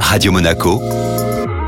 Radio Monaco,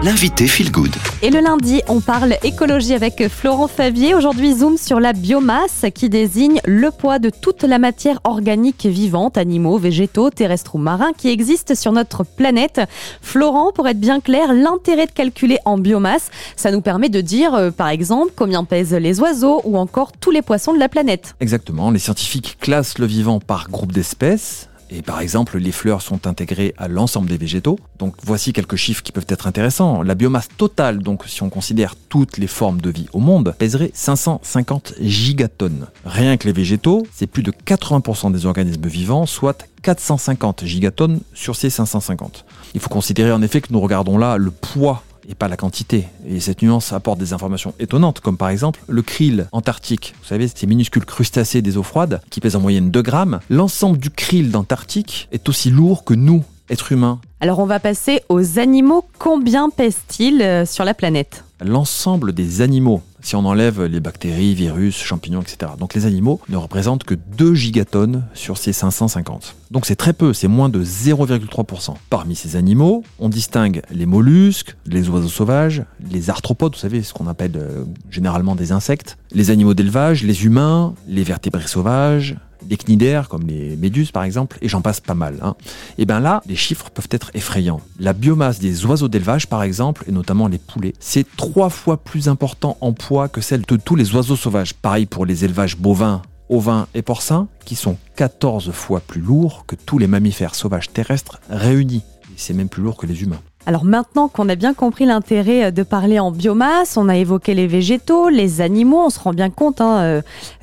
l'invité Feel Good. Et le lundi, on parle écologie avec Florent Favier. Aujourd'hui, zoom sur la biomasse qui désigne le poids de toute la matière organique vivante, animaux, végétaux, terrestres ou marins qui existent sur notre planète. Florent, pour être bien clair, l'intérêt de calculer en biomasse, ça nous permet de dire, euh, par exemple, combien pèsent les oiseaux ou encore tous les poissons de la planète. Exactement, les scientifiques classent le vivant par groupe d'espèces et par exemple, les fleurs sont intégrées à l'ensemble des végétaux. Donc voici quelques chiffres qui peuvent être intéressants. La biomasse totale, donc si on considère toutes les formes de vie au monde, pèserait 550 gigatonnes. Rien que les végétaux, c'est plus de 80% des organismes vivants, soit 450 gigatonnes sur ces 550. Il faut considérer en effet que nous regardons là le poids et pas la quantité. Et cette nuance apporte des informations étonnantes, comme par exemple le krill antarctique. Vous savez, ces minuscules crustacés des eaux froides qui pèsent en moyenne 2 grammes. L'ensemble du krill d'Antarctique est aussi lourd que nous, êtres humains. Alors on va passer aux animaux. Combien pèsent-ils euh, sur la planète? L'ensemble des animaux, si on enlève les bactéries, virus, champignons, etc. Donc les animaux ne représentent que 2 gigatonnes sur ces 550. Donc c'est très peu, c'est moins de 0,3%. Parmi ces animaux, on distingue les mollusques, les oiseaux sauvages, les arthropodes, vous savez, ce qu'on appelle euh, généralement des insectes, les animaux d'élevage, les humains, les vertébrés sauvages, les cnidaires, comme les méduses par exemple, et j'en passe pas mal. Hein. Et bien là, les chiffres peuvent être effrayants. La biomasse des oiseaux d'élevage par exemple, et notamment les poulets, c'est trois fois plus important en poids que celle de tous les oiseaux sauvages. Pareil pour les élevages bovins, ovins et porcins, qui sont 14 fois plus lourds que tous les mammifères sauvages terrestres réunis. Et c'est même plus lourd que les humains. Alors maintenant qu'on a bien compris l'intérêt euh, de parler en biomasse, on a évoqué les végétaux, les animaux, on se rend bien compte hein, euh,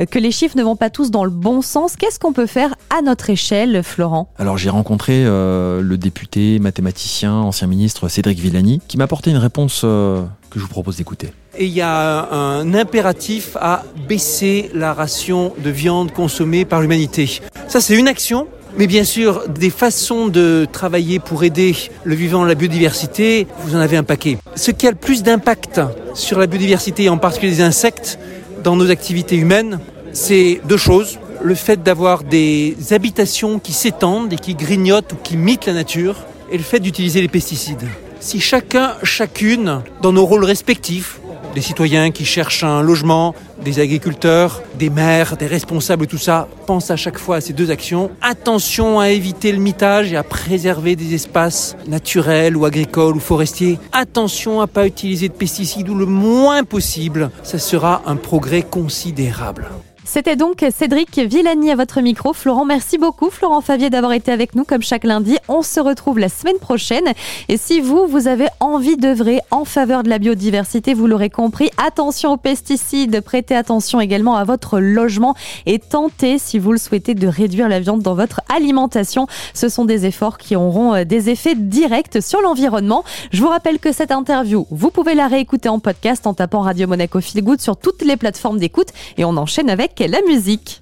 que les chiffres ne vont pas tous dans le bon sens. Qu'est-ce qu'on peut faire à notre échelle, Florent? Alors j'ai rencontré euh, le député, mathématicien, ancien ministre Cédric Villani, qui m'a apporté une réponse que je vous propose d'écouter. Et il y a un impératif à baisser la ration de viande consommée par l'humanité. Ça, c'est une action mais bien sûr, des façons de travailler pour aider le vivant, la biodiversité, vous en avez un paquet. Ce qui a le plus d'impact sur la biodiversité, en particulier les insectes, dans nos activités humaines, c'est deux choses. Le fait d'avoir des habitations qui s'étendent et qui grignotent ou qui mitent la nature, et le fait d'utiliser les pesticides. Si chacun, chacune, dans nos rôles respectifs, des citoyens qui cherchent un logement, des agriculteurs, des maires, des responsables, tout ça, pensent à chaque fois à ces deux actions. Attention à éviter le mitage et à préserver des espaces naturels ou agricoles ou forestiers. Attention à pas utiliser de pesticides ou le moins possible. Ça sera un progrès considérable. C'était donc Cédric Villani à votre micro. Florent, merci beaucoup, Florent Favier, d'avoir été avec nous comme chaque lundi. On se retrouve la semaine prochaine. Et si vous, vous avez envie d'œuvrer en faveur de la biodiversité, vous l'aurez compris, attention aux pesticides, prêtez attention également à votre logement et tentez, si vous le souhaitez, de réduire la viande dans votre alimentation. Ce sont des efforts qui auront euh, des effets directs sur l'environnement. Je vous rappelle que cette interview, vous pouvez la réécouter en podcast en tapant Radio Monaco Feel Good sur toutes les plateformes d'écoute et on enchaîne avec la musique.